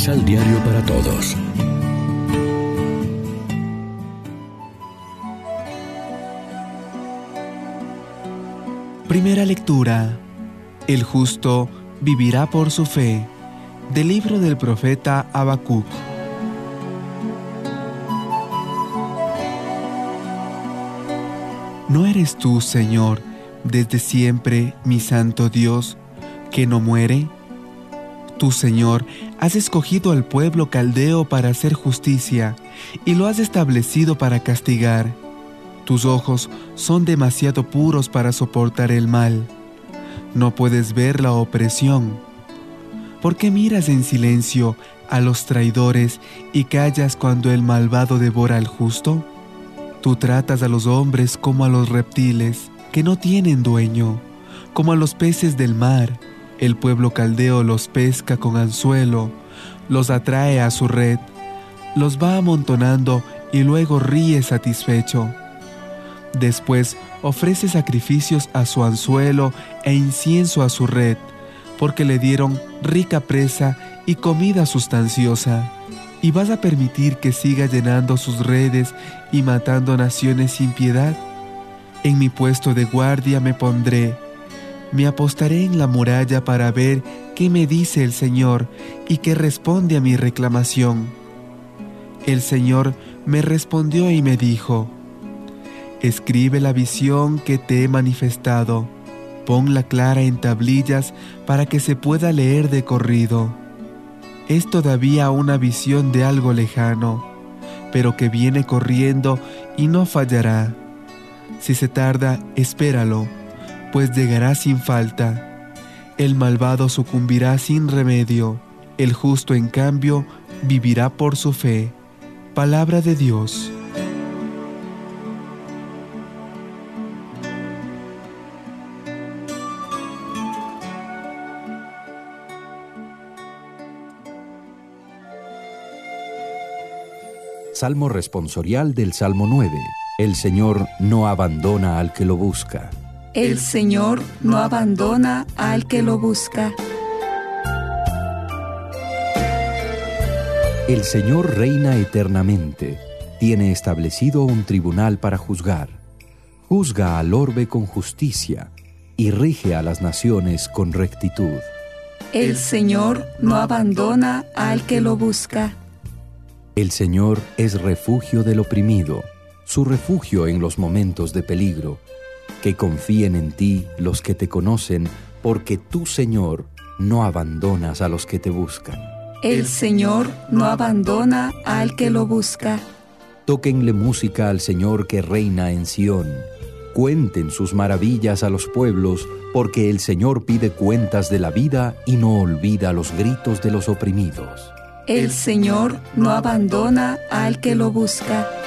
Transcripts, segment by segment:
Misal Diario para Todos. Primera lectura. El justo vivirá por su fe. Del libro del profeta Habacuc. ¿No eres tú, Señor, desde siempre mi santo Dios, que no muere? Tú, Señor, has escogido al pueblo caldeo para hacer justicia y lo has establecido para castigar. Tus ojos son demasiado puros para soportar el mal. No puedes ver la opresión. ¿Por qué miras en silencio a los traidores y callas cuando el malvado devora al justo? Tú tratas a los hombres como a los reptiles, que no tienen dueño, como a los peces del mar. El pueblo caldeo los pesca con anzuelo, los atrae a su red, los va amontonando y luego ríe satisfecho. Después ofrece sacrificios a su anzuelo e incienso a su red, porque le dieron rica presa y comida sustanciosa. ¿Y vas a permitir que siga llenando sus redes y matando naciones sin piedad? En mi puesto de guardia me pondré, me apostaré en la muralla para ver qué me dice el Señor y qué responde a mi reclamación. El Señor me respondió y me dijo, Escribe la visión que te he manifestado, ponla clara en tablillas para que se pueda leer de corrido. Es todavía una visión de algo lejano, pero que viene corriendo y no fallará. Si se tarda, espéralo, pues llegará sin falta. El malvado sucumbirá sin remedio, el justo en cambio vivirá por su fe. Palabra de Dios. Salmo responsorial del Salmo 9. El Señor no abandona al que lo busca. El Señor no abandona al que lo busca. El Señor reina eternamente. Tiene establecido un tribunal para juzgar. Juzga al orbe con justicia y rige a las naciones con rectitud. El Señor no abandona al que lo busca. El Señor es refugio del oprimido, su refugio en los momentos de peligro. Que confíen en ti los que te conocen, porque tú, Señor, no abandonas a los que te buscan. El Señor no abandona al que lo busca. Tóquenle música al Señor que reina en Sión. Cuenten sus maravillas a los pueblos, porque el Señor pide cuentas de la vida y no olvida los gritos de los oprimidos. El Señor no abandona al que lo busca.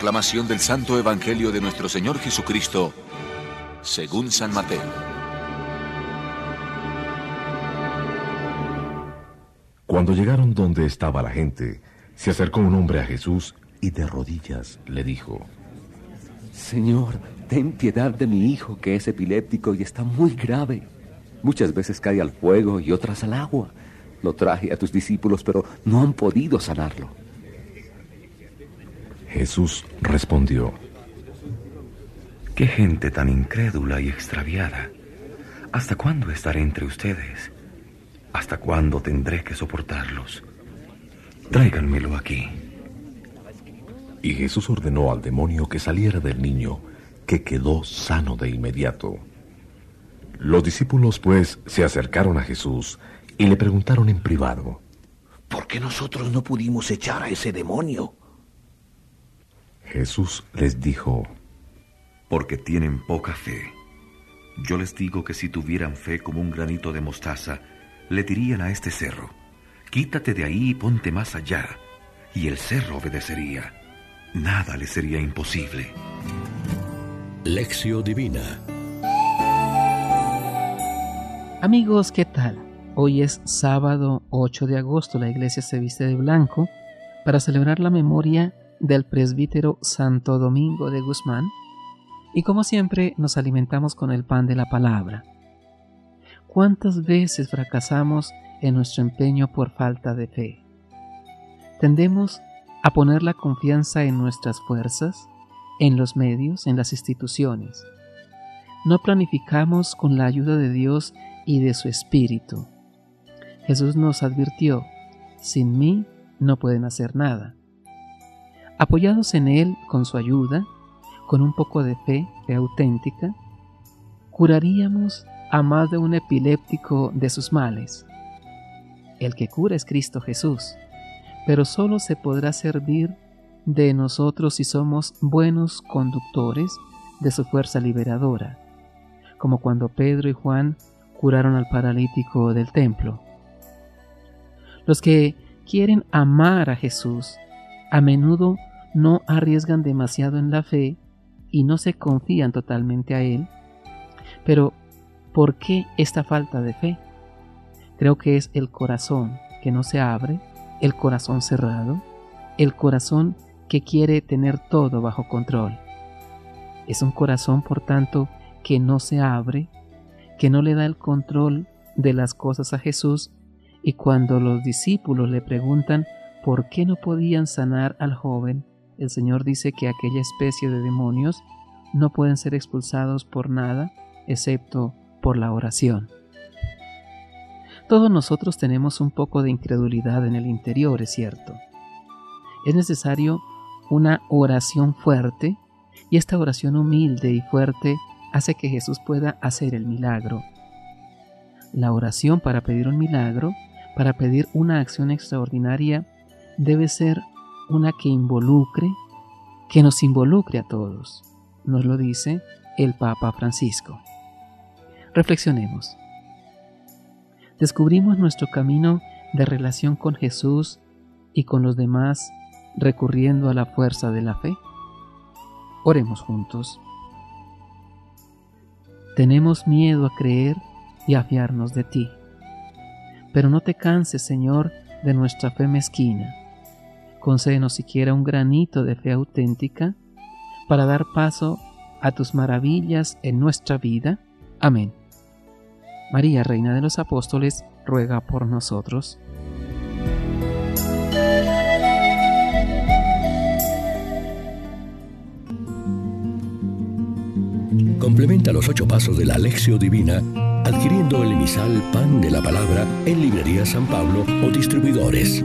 Proclamación del Santo Evangelio de nuestro Señor Jesucristo, según San Mateo. Cuando llegaron donde estaba la gente, se acercó un hombre a Jesús y de rodillas le dijo, Señor, ten piedad de mi hijo que es epiléptico y está muy grave. Muchas veces cae al fuego y otras al agua. Lo traje a tus discípulos, pero no han podido sanarlo. Jesús respondió, Qué gente tan incrédula y extraviada. ¿Hasta cuándo estaré entre ustedes? ¿Hasta cuándo tendré que soportarlos? Tráiganmelo aquí. Y Jesús ordenó al demonio que saliera del niño, que quedó sano de inmediato. Los discípulos pues se acercaron a Jesús y le preguntaron en privado, ¿por qué nosotros no pudimos echar a ese demonio? Jesús les dijo, porque tienen poca fe. Yo les digo que si tuvieran fe como un granito de mostaza, le dirían a este cerro, quítate de ahí y ponte más allá, y el cerro obedecería. Nada le sería imposible. Lección Divina Amigos, ¿qué tal? Hoy es sábado 8 de agosto, la iglesia se viste de blanco para celebrar la memoria del presbítero Santo Domingo de Guzmán y como siempre nos alimentamos con el pan de la palabra. ¿Cuántas veces fracasamos en nuestro empeño por falta de fe? Tendemos a poner la confianza en nuestras fuerzas, en los medios, en las instituciones. No planificamos con la ayuda de Dios y de su Espíritu. Jesús nos advirtió, sin mí no pueden hacer nada. Apoyados en Él con su ayuda, con un poco de fe, auténtica, curaríamos a más de un epiléptico de sus males. El que cura es Cristo Jesús, pero solo se podrá servir de nosotros si somos buenos conductores de su fuerza liberadora, como cuando Pedro y Juan curaron al paralítico del templo. Los que quieren amar a Jesús a menudo no arriesgan demasiado en la fe y no se confían totalmente a Él. Pero, ¿por qué esta falta de fe? Creo que es el corazón que no se abre, el corazón cerrado, el corazón que quiere tener todo bajo control. Es un corazón, por tanto, que no se abre, que no le da el control de las cosas a Jesús y cuando los discípulos le preguntan por qué no podían sanar al joven, el Señor dice que aquella especie de demonios no pueden ser expulsados por nada excepto por la oración. Todos nosotros tenemos un poco de incredulidad en el interior, es cierto. Es necesario una oración fuerte y esta oración humilde y fuerte hace que Jesús pueda hacer el milagro. La oración para pedir un milagro para pedir una acción extraordinaria debe ser una que involucre, que nos involucre a todos. Nos lo dice el Papa Francisco. Reflexionemos. Descubrimos nuestro camino de relación con Jesús y con los demás recurriendo a la fuerza de la fe. Oremos juntos. Tenemos miedo a creer y a fiarnos de ti. Pero no te canses, Señor, de nuestra fe mezquina. Concédenos siquiera un granito de fe auténtica para dar paso a tus maravillas en nuestra vida. Amén. María, Reina de los Apóstoles, ruega por nosotros. Complementa los ocho pasos de la Alexio Divina adquiriendo el emisal Pan de la Palabra en Librería San Pablo o distribuidores.